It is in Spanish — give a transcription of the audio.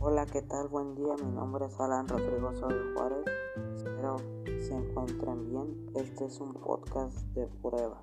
Hola, ¿qué tal? Buen día, mi nombre es Alan Rodrigo de Juárez. Espero se encuentren bien. Este es un podcast de prueba.